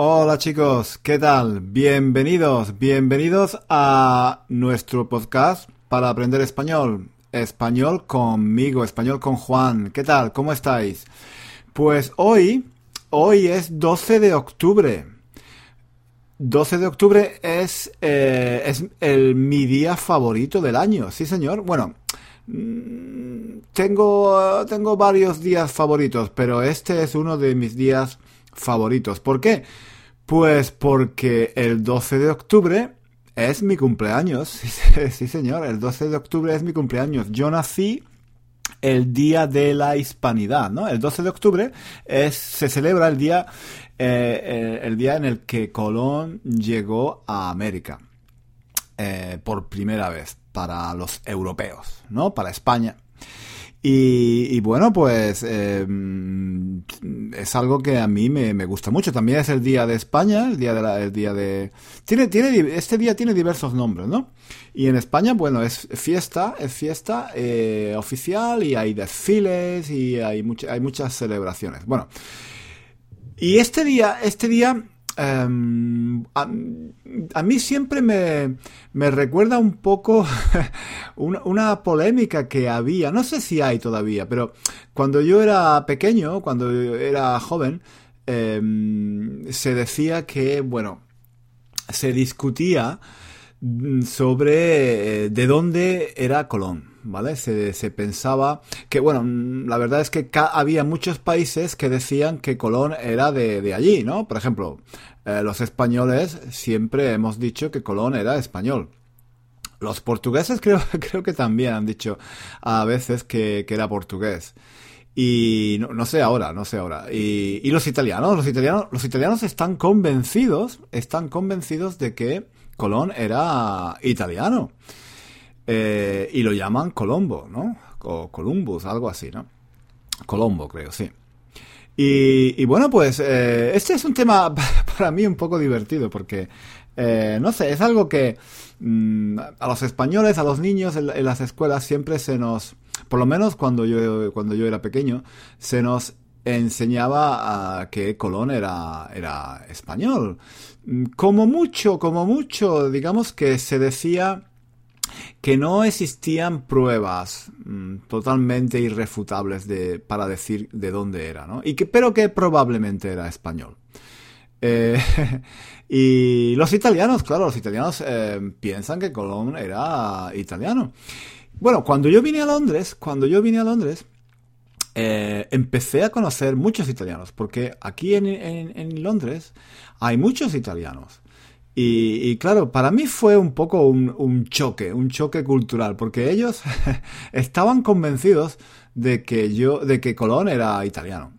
Hola chicos, ¿qué tal? Bienvenidos, bienvenidos a nuestro podcast para aprender español. Español conmigo, español con Juan. ¿Qué tal? ¿Cómo estáis? Pues hoy, hoy es 12 de octubre. 12 de octubre es, eh, es el, mi día favorito del año, sí señor. Bueno, mm, tengo, tengo varios días favoritos, pero este es uno de mis días favoritos. ¿Por qué? Pues porque el 12 de octubre es mi cumpleaños. Sí, señor, el 12 de octubre es mi cumpleaños. Yo nací el Día de la Hispanidad, ¿no? El 12 de octubre es, se celebra el día, eh, eh, el día en el que Colón llegó a América eh, por primera vez para los europeos, ¿no? Para España. Y, bueno, pues em, es algo que a mí me, gusta mucho. También es el día de España, el día de la, el día de tiene tiene este día tiene diversos nombres, ¿no? Y en España, bueno, es fiesta, es fiesta eh, oficial y hay desfiles y hay hay muchas celebraciones. Bueno, y este día, este día Em, a, mí siempre me, me recuerda un poco una, polémica que había, no sé si hay todavía, pero cuando yo era pequeño, cuando era joven, em, se decía que, bueno, se discutía sobre eh, de dónde era Colón. ¿Vale? Se, pensaba que, bueno, la verdad es que había muchos países que decían que Colón era de, allí, ¿no? Por ejemplo, eh, los españoles siempre hemos dicho que Colón era español. Los portugueses creo, creo que también han dicho a veces que, que era portugués. Y no, no, sé ahora, no sé ahora. Y, y, los italianos, los italianos, los italianos están convencidos, están convencidos de que Colón era italiano. Eh, y lo llaman Colombo, ¿no? O Columbus, algo así, ¿no? Colombo, creo, sí. Y, bueno, pues eh, este es un tema para mí un poco divertido porque, eh, no sé, es algo que mm, a los españoles, a los niños en, las escuelas siempre se nos, por lo menos cuando yo, cuando yo era pequeño, se nos enseñaba que Colón era, era español. Mm, como mucho, como mucho, digamos que se decía que no existían pruebas mm, totalmente irrefutables de, para decir de dónde era, ¿no? Y que, pero que probablemente era español. Eh, y los italianos, claro, los italianos eh, piensan que Colón era italiano. Bueno, cuando yo vine a Londres, cuando yo vine a Londres, eh, empecé a conocer muchos italianos, porque aquí en Londres hay muchos italianos. Y, claro, para mí fue un poco un, choque, un choque cultural, porque ellos estaban convencidos de que yo, de que Colón era italiano.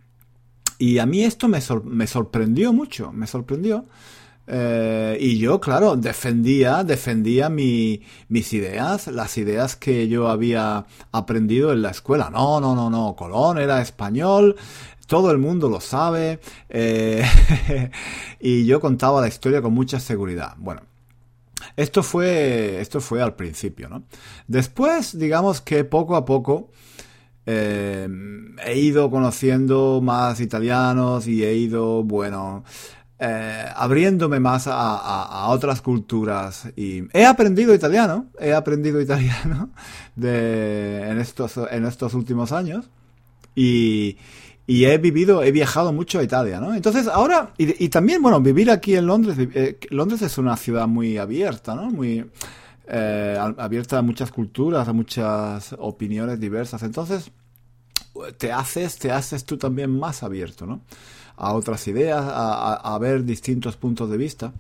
Y a mí esto me, me sorprendió mucho, me sorprendió. Eh, y yo, claro, defendía, defendía mi, mis ideas, las ideas que yo había aprendido en la escuela. No, no, no, no, Colón era español, todo el mundo lo sabe eh, y yo contaba la historia con mucha seguridad. Bueno, esto fue, esto fue al principio, ¿no? Después, digamos que poco a poco eh, he ido conociendo más italianos y he ido, bueno, eh, abriéndome más a, otras culturas y he aprendido italiano, he aprendido italiano de, en, estos, en estos últimos años y, he vivido, he viajado mucho a Italia, ¿no? Entonces ahora, y, también, bueno, vivir aquí en Londres, eh, Londres es una ciudad muy abierta, ¿no? Muy eh, abierta a muchas culturas, a muchas opiniones diversas. Entonces, te haces, te haces tú también más abierto, ¿no? A otras ideas, a, ver distintos puntos de vista.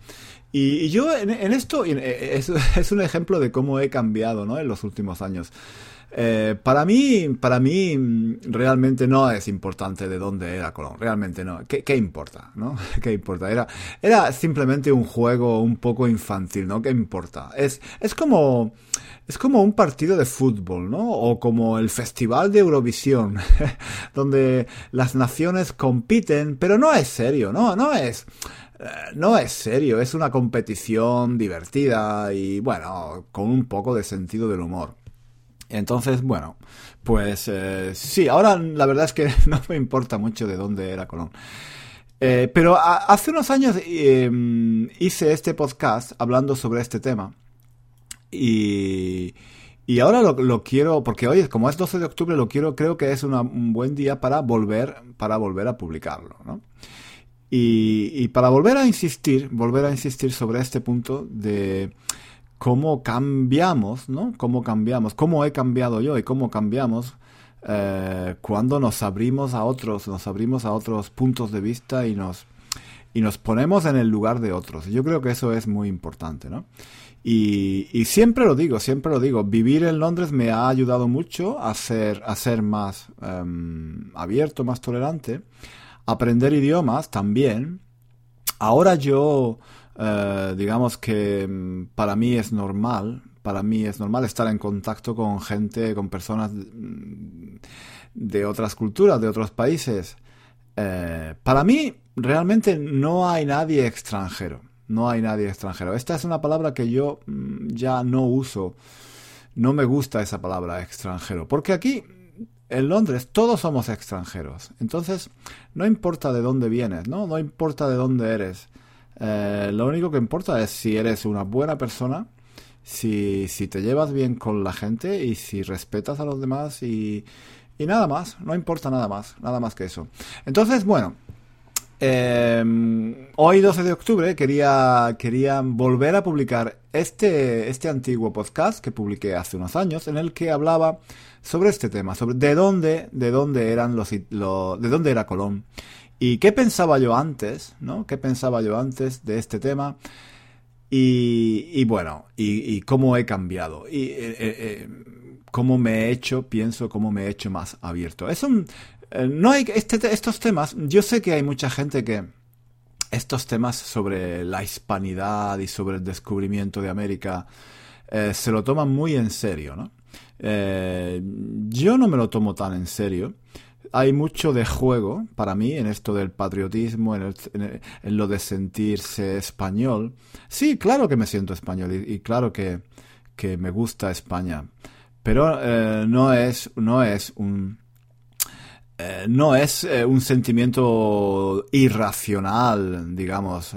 Y, yo en, esto, eh, es, un ejemplo de cómo he cambiado, ¿no? En los últimos años. Eh, para mí, para mí realmente no es importante de dónde era Colón, realmente no. ¿Qué, qué importa, no? ¿Qué importa? Era, era simplemente un juego un poco infantil, ¿no? ¿Qué importa? Es, es como, es como un partido de fútbol, ¿no? O como el festival de Eurovisión, donde las naciones compiten, pero no es serio, ¿no? No es, eh, no es serio, es una competición divertida y bueno, con un poco de sentido del humor. Entonces, bueno, pues eh, sí, ahora la verdad es que no me importa mucho de dónde era Colón. Eh, pero hace unos años em, hice este podcast hablando sobre este tema. Y, y ahora lo, quiero, porque hoy, como es 12 de octubre, lo quiero, creo que es un buen día para volver, para volver a publicarlo, ¿no? Y, y, para volver a insistir, volver a insistir sobre este punto de cómo cambiamos, ¿no? Cómo cambiamos, cómo he cambiado yo y cómo cambiamos eh, cuando nos abrimos a otros, nos abrimos a otros puntos de vista y nos, y nos ponemos en el lugar de otros. Yo creo que eso es muy importante, ¿no? Y, siempre lo digo, siempre lo digo, vivir en Londres me ha ayudado mucho a ser, a ser más em, abierto, más tolerante, aprender idiomas también. Ahora yo, eh, digamos que em, para mí es normal para mí es normal estar en contacto con gente, con personas mm, de otras culturas, de otros países. Eh, para mí realmente no hay nadie extranjero. No hay nadie extranjero. Esta es una palabra que yo mm, ya no uso. No me gusta esa palabra extranjero. Porque aquí, en Londres, todos somos extranjeros. Entonces, no importa de dónde vienes, ¿no? No importa de dónde eres. Eh, lo único que importa es si eres una buena persona si, si te llevas bien con la gente y si respetas a los demás y, y nada más, no importa nada más, nada más que eso. Entonces, bueno, eh, hoy 12 de octubre quería, quería volver a publicar este, este antiguo podcast que publiqué hace unos años en el que hablaba sobre este tema, sobre de dónde, de dónde eran los, lo, de dónde era Colón y qué pensaba yo antes, ¿no? ¿Qué pensaba yo antes de este tema? Y, bueno, y, cómo he cambiado. Y eh, eh, eh, cómo me he hecho, pienso, cómo me he hecho más abierto. Es un, no hay, este, estos temas, yo sé que hay mucha gente que estos temas sobre la hispanidad y sobre el descubrimiento de América se lo toman muy en serio, ¿no? yo no me lo tomo tan en serio hay mucho de juego para mí en esto del patriotismo, en, lo de sentirse español. Sí, claro que me siento español y, claro que, me gusta España, pero eh, no es no es un eh, no es eh, un sentimiento irracional, digamos,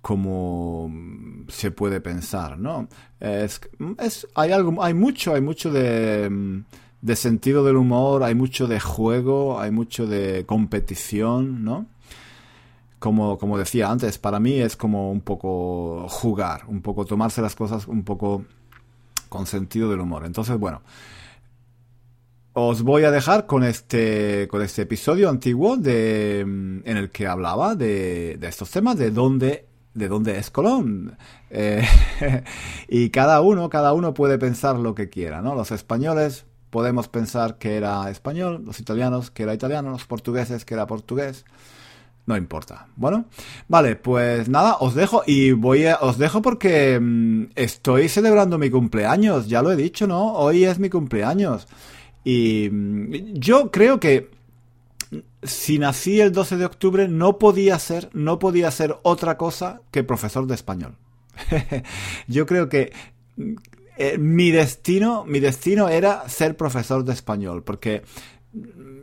como se puede pensar, ¿no? Es, es, hay algo, hay mucho, hay mucho de de sentido del humor, hay mucho de juego, hay mucho de competición, ¿no? Como, como decía antes, para mí es como un poco jugar, un poco tomarse las cosas un poco con sentido del humor. Entonces, bueno, os voy a dejar con este, con este episodio antiguo de, en el que hablaba de, de estos temas, de dónde de dónde es Colón. Eh, y cada uno, cada uno puede pensar lo que quiera, ¿no? Los españoles podemos pensar que era español, los italianos que era italiano, los portugueses que era portugués. No importa. Bueno, vale, pues nada, os dejo y voy a, os dejo porque mm, estoy celebrando mi cumpleaños, ya lo he dicho, ¿no? Hoy es mi cumpleaños. Y mm, yo creo que si nací el 12 de octubre no podía ser, no podía ser otra cosa que profesor de español. yo creo que eh, mi destino, mi destino era ser profesor de español, porque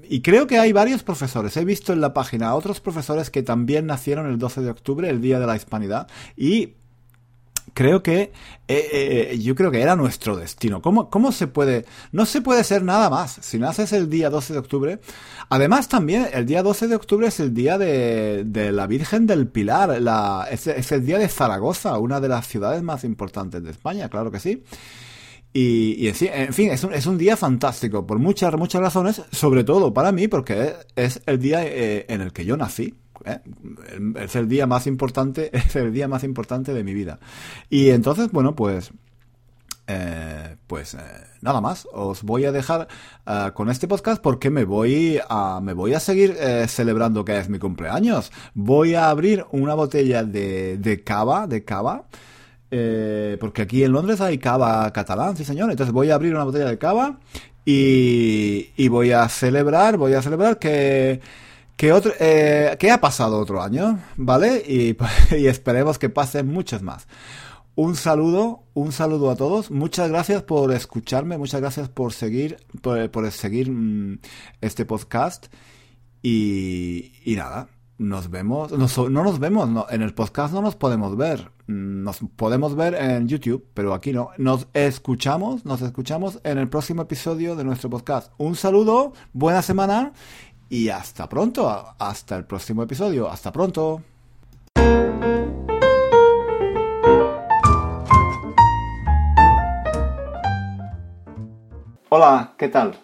y creo que hay varios profesores. He visto en la página otros profesores que también nacieron el 12 de octubre, el día de la hispanidad, y creo que eh, eh, yo creo que era nuestro destino. ¿Cómo, ¿Cómo se puede? No se puede ser nada más. Si naces el día 12 de octubre, además también el día 12 de octubre es el día de, de la Virgen del Pilar, la, es, el día de Zaragoza, una de las ciudades más importantes de España, claro que sí. Y, y en fin, es un, es un, día fantástico por muchas, muchas razones, sobre todo para mí, porque es el día eh, en el que yo nací. ¿Eh? Es el día más importante, es el día más importante de mi vida. Y entonces, bueno, pues, eh, pues eh, nada más. Os voy a dejar con este podcast porque me voy a, me voy a seguir celebrando que es mi cumpleaños. Voy a abrir una botella de, de cava, de cava. porque aquí en Londres hay cava catalán, sí señor. Entonces voy a abrir una botella de cava y, y voy a celebrar, voy a celebrar que que, otro, eh, que ha pasado otro año, ¿vale? Y, esperemos que pasen muchos más. Un saludo, un saludo a todos. Muchas gracias por escucharme, muchas gracias por seguir, por, seguir mm, este podcast. Y, y nada, nos vemos, no nos vemos, no, en el podcast no nos podemos ver, nos podemos ver en YouTube, pero aquí no. Nos escuchamos, nos escuchamos en el próximo episodio de nuestro podcast. Un saludo, buena semana y hasta pronto, hasta el próximo episodio, hasta pronto. Hola, ¿qué tal?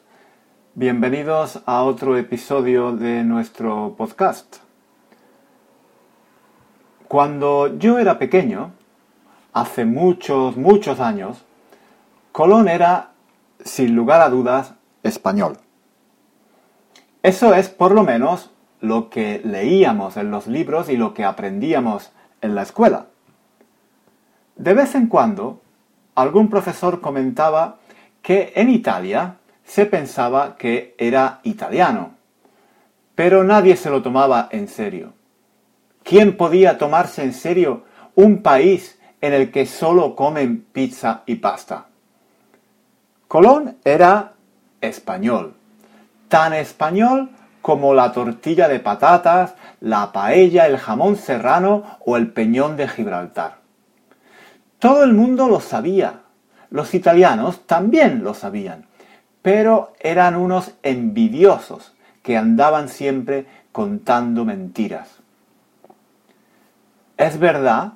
Bienvenidos a otro episodio de nuestro podcast. Cuando yo era pequeño, hace muchos, muchos años, Colón era, sin lugar a dudas, español. Eso es por lo menos lo que leíamos en los libros y lo que aprendíamos en la escuela. De vez en cuando, algún profesor comentaba que en Italia se pensaba que era italiano, pero nadie se lo tomaba en serio. ¿Quién podía tomarse en serio un país en el que solo comen pizza y pasta? Colón era español, tan español como la tortilla de patatas, la paella, el jamón serrano o el peñón de Gibraltar. Todo el mundo lo sabía, los italianos también lo sabían, pero eran unos envidiosos que andaban siempre contando mentiras. Es verdad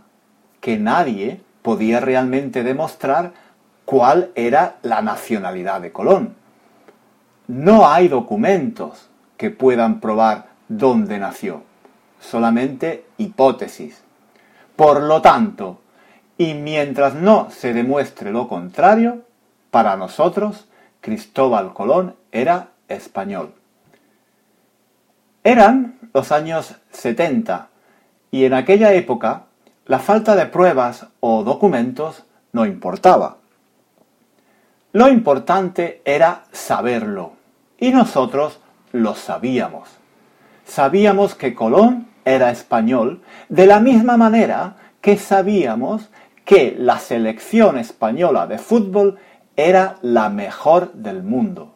que nadie podía realmente demostrar cuál era la nacionalidad de Colón. No hay documentos que puedan probar dónde nació, solamente hipótesis. Por lo tanto, y mientras no se demuestre lo contrario, para nosotros Cristóbal Colón era español. Eran los años 70 y en aquella época la falta de pruebas o documentos no importaba. Lo importante era saberlo, y nosotros lo sabíamos. Sabíamos que Colón era español de la misma manera que sabíamos que la selección española de fútbol era la mejor del mundo.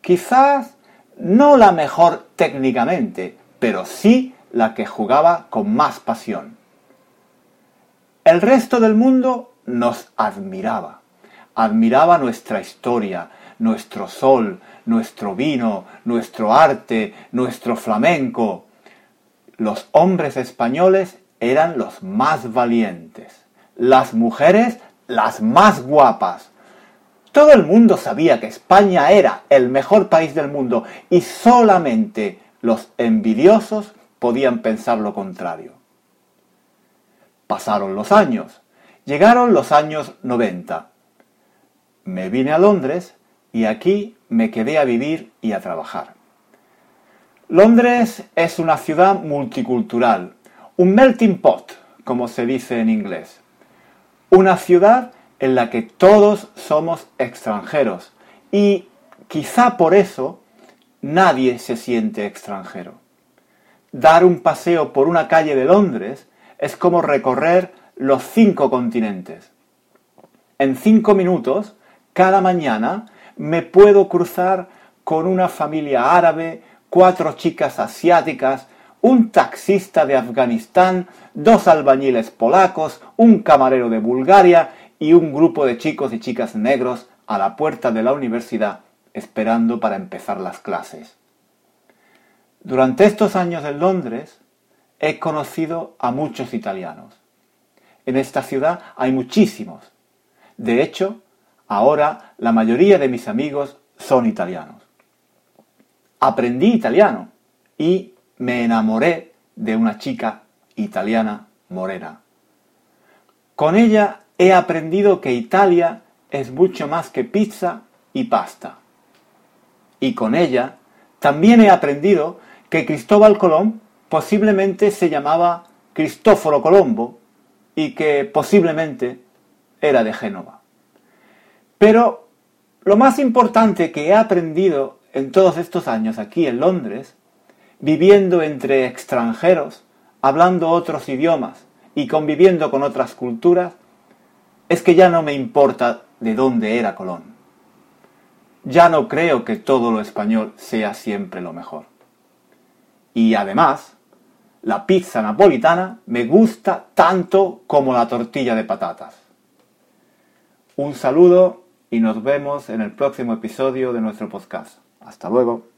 Quizás no la mejor técnicamente, pero sí la que jugaba con más pasión. El resto del mundo nos admiraba, admiraba nuestra historia, nuestro sol, nuestro vino, nuestro arte, nuestro flamenco. Los hombres españoles eran los más valientes, las mujeres las más guapas. Todo el mundo sabía que España era el mejor país del mundo y solamente los envidiosos podían pensar lo contrario. Pasaron los años. Llegaron los años 90. Me vine a Londres y aquí me quedé a vivir y a trabajar. Londres es una ciudad multicultural, un melting pot, como se dice en inglés. Una ciudad en la que todos somos extranjeros y quizá por eso nadie se siente extranjero dar un paseo por una calle de Londres es como recorrer los cinco continentes. En cinco minutos, cada mañana, me puedo cruzar con una familia árabe, cuatro chicas asiáticas, un taxista de Afganistán, dos albañiles polacos, un camarero de Bulgaria y un grupo de chicos y chicas negros a la puerta de la universidad esperando para empezar las clases. Durante estos años en Londres he conocido a muchos italianos. En esta ciudad hay muchísimos. De hecho, ahora la mayoría de mis amigos son italianos. Aprendí italiano y me enamoré de una chica italiana morena. Con ella he aprendido que Italia es mucho más que pizza y pasta. Y con ella también he aprendido que Cristóbal Colón posiblemente se llamaba Cristóforo Colombo y que posiblemente era de Génova. Pero lo más importante que he aprendido en todos estos años aquí en Londres, viviendo entre extranjeros, hablando otros idiomas y conviviendo con otras culturas, es que ya no me importa de dónde era Colón. Ya no creo que todo lo español sea siempre lo mejor. Y además, la pizza napolitana me gusta tanto como la tortilla de patatas. Un saludo y nos vemos en el próximo episodio de nuestro podcast. Hasta luego.